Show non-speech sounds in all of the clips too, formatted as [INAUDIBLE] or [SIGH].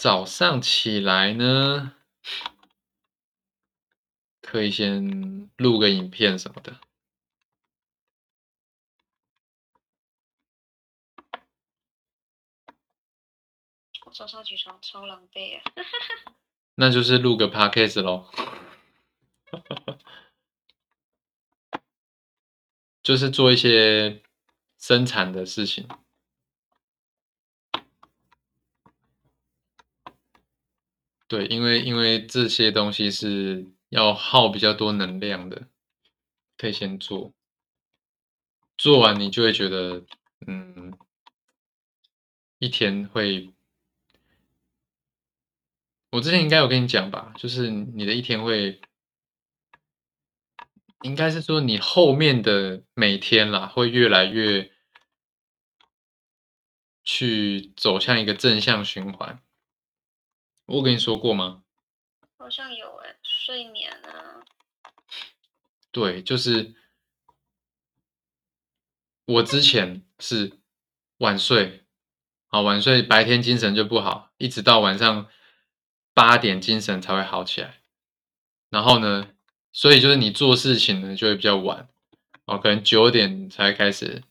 早上起来呢，可以先录个影片什么的。我早上起床超狼狈啊！那就是录个 podcast 咯，[LAUGHS] 就是做一些生产的事情。对，因为因为这些东西是要耗比较多能量的，可以先做，做完你就会觉得，嗯，一天会，我之前应该有跟你讲吧，就是你的一天会，应该是说你后面的每天啦，会越来越去走向一个正向循环。我跟你说过吗？好像有哎，睡眠啊。对，就是我之前是晚睡，啊晚睡白天精神就不好，一直到晚上八点精神才会好起来。然后呢，所以就是你做事情呢就会比较晚，哦可能九点才开始，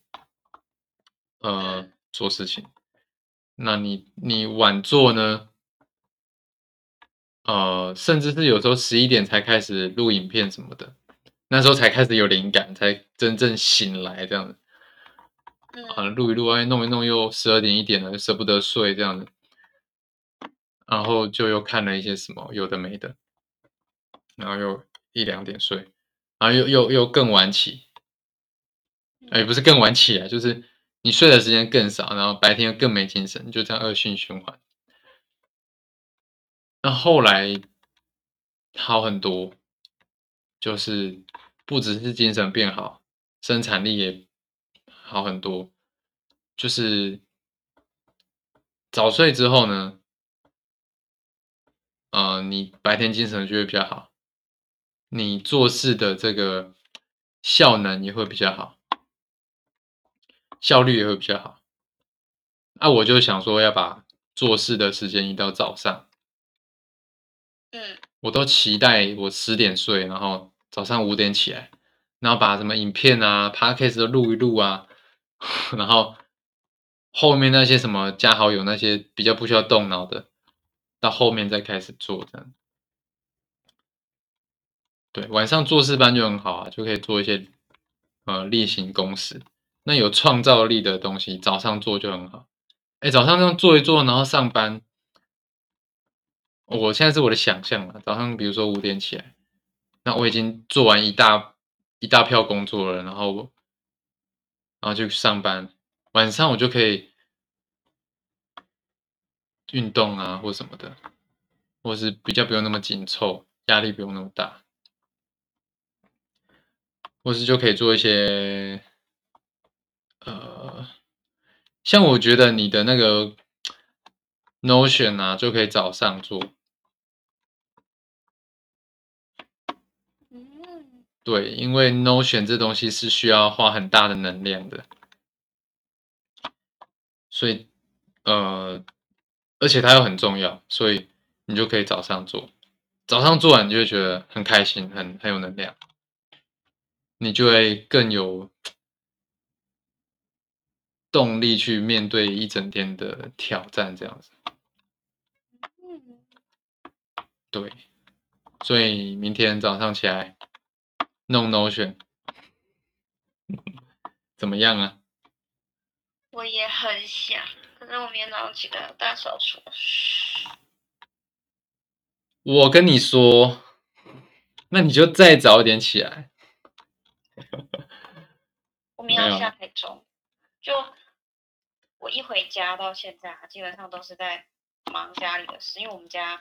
呃做事情。那你你晚做呢？呃，甚至是有时候十一点才开始录影片什么的，那时候才开始有灵感，才真正醒来这样子。啊，录一录，哎，弄一弄，又十二点一点了，舍不得睡这样子。然后就又看了一些什么有的没的，然后又一两点睡，然后又又又更晚起。哎，不是更晚起啊，就是你睡的时间更少，然后白天又更没精神，就这样恶性循环。那后来好很多，就是不只是精神变好，生产力也好很多。就是早睡之后呢，呃，你白天精神就会比较好，你做事的这个效能也会比较好，效率也会比较好。那我就想说要把做事的时间移到早上。嗯，我都期待我十点睡，然后早上五点起来，然后把什么影片啊、podcast 都录一录啊，[LAUGHS] 然后后面那些什么加好友那些比较不需要动脑的，到后面再开始做这样。对，晚上做事班就很好啊，就可以做一些呃例行公事。那有创造力的东西，早上做就很好。哎，早上这样做一做，然后上班。我现在是我的想象了，早上比如说五点起来，那我已经做完一大一大票工作了，然后然后就去上班，晚上我就可以运动啊或什么的，或是比较不用那么紧凑，压力不用那么大，或是就可以做一些，呃，像我觉得你的那个 Notion 啊，就可以早上做。对，因为 Notion 这东西是需要花很大的能量的，所以呃，而且它又很重要，所以你就可以早上做，早上做完你就会觉得很开心，很很有能量，你就会更有动力去面对一整天的挑战，这样子。对，所以明天早上起来。弄 Notion 怎么样啊？我也很想，可是我明天早上起来要大扫除。我跟你说，那你就再早一点起来。[LAUGHS] 我明天要下台中，就我一回家到现在，基本上都是在忙家里的事，因为我们家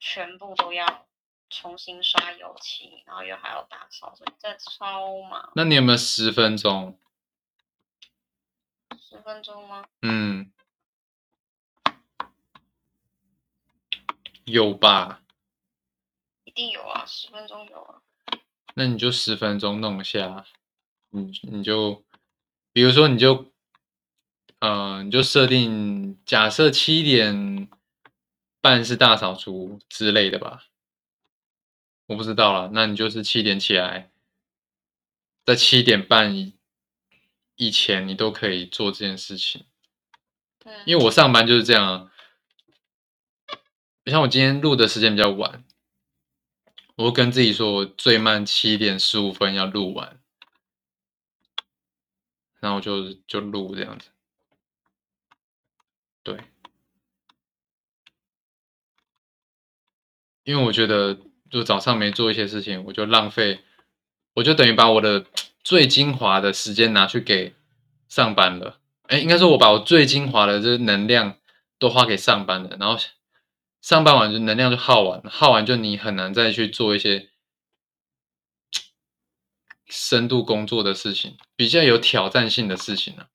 全部都要。重新刷油漆，然后又还要打扫，所以真的超忙。那你有没有十分钟？十分钟吗？嗯，有吧？一定有啊，十分钟有啊。那你就十分钟弄一下，你你就，比如说你就，呃，你就设定假设七点半是大扫除之类的吧？我不知道了。那你就是七点起来，在七点半以以前，你都可以做这件事情。对，因为我上班就是这样啊。像我今天录的时间比较晚，我跟自己说，我最慢七点十五分要录完，然后就就录这样子。对，因为我觉得，就早上没做一些事情，我就浪费，我就等于把我的最精华的时间拿去给上班了。哎，应该说，我把我最精华的这能量都花给上班了，然后。上班完就能量就耗完，耗完就你很难再去做一些深度工作的事情，比较有挑战性的事情呢。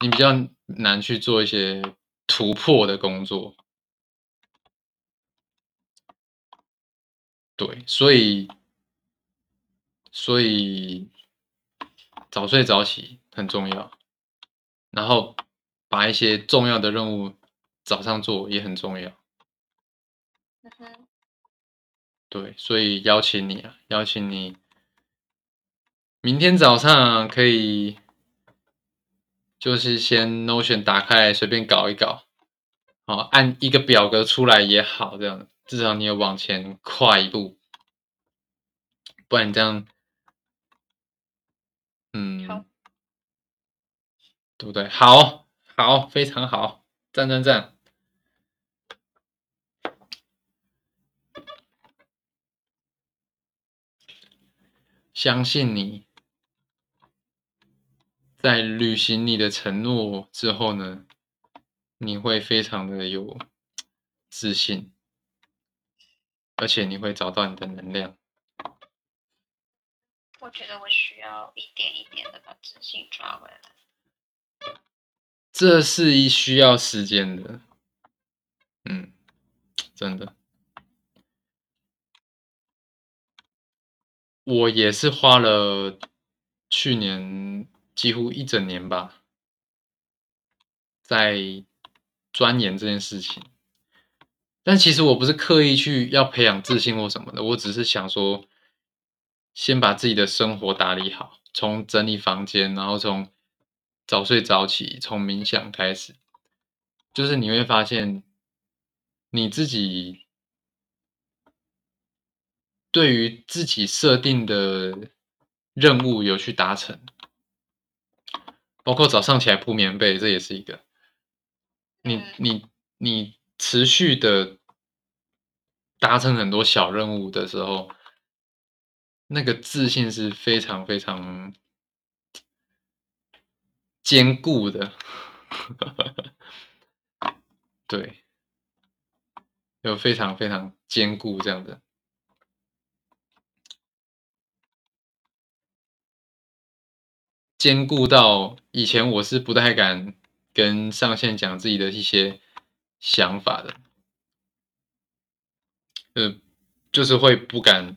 你比较难去做一些突破的工作。对，所以所以早睡早起很重要，然后把一些重要的任务早上做也很重要。对，所以邀请你啊，邀请你明天早上可以，就是先 Notion 打开，随便搞一搞，好，按一个表格出来也好，这样至少你有往前跨一步，不然你这样，嗯，对不对？好，好，非常好，赞赞赞。相信你，在履行你的承诺之后呢，你会非常的有自信，而且你会找到你的能量。我觉得我需要一点一点的把自信抓回来。这是一需要时间的，嗯，真的。我也是花了去年几乎一整年吧，在钻研这件事情。但其实我不是刻意去要培养自信或什么的，我只是想说，先把自己的生活打理好，从整理房间，然后从早睡早起，从冥想开始，就是你会发现你自己。对于自己设定的任务有去达成，包括早上起来铺棉被，这也是一个。你你你持续的达成很多小任务的时候，那个自信是非常非常坚固的。[LAUGHS] 对，有非常非常坚固这样的。兼顾到以前我是不太敢跟上线讲自己的一些想法的，呃，就是会不敢，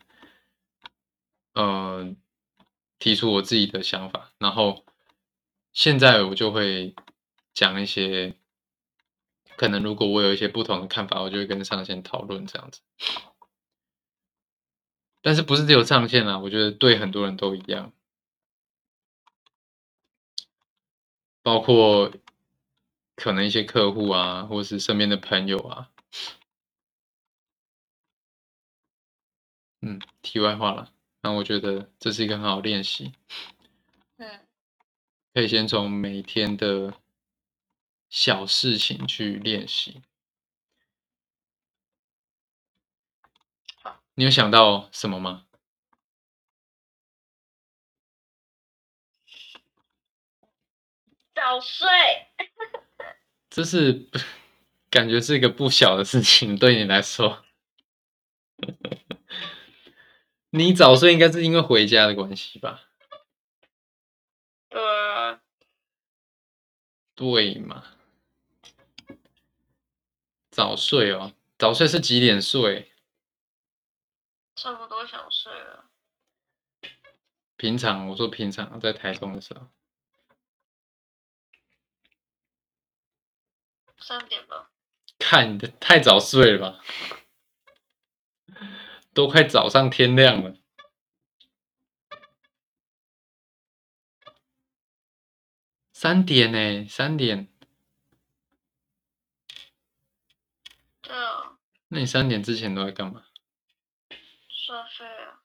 呃，提出我自己的想法，然后现在我就会讲一些，可能如果我有一些不同的看法，我就会跟上线讨论这样子，但是不是只有上线啊？我觉得对很多人都一样。包括可能一些客户啊，或是身边的朋友啊，嗯，题外话了。那我觉得这是一个很好练习，嗯，可以先从每天的小事情去练习。你有想到什么吗？早睡，这是 [LAUGHS] 感觉是一个不小的事情，对你来说。你早睡应该是因为回家的关系吧？对，对嘛？早睡哦，早睡是几点睡？差不多想睡了。平常我说平常在台中的时候。三点吧。看的太早睡了吧，都快早上天亮了。三点呢，三点。对啊。那你三点之前都在干嘛？刷废啊。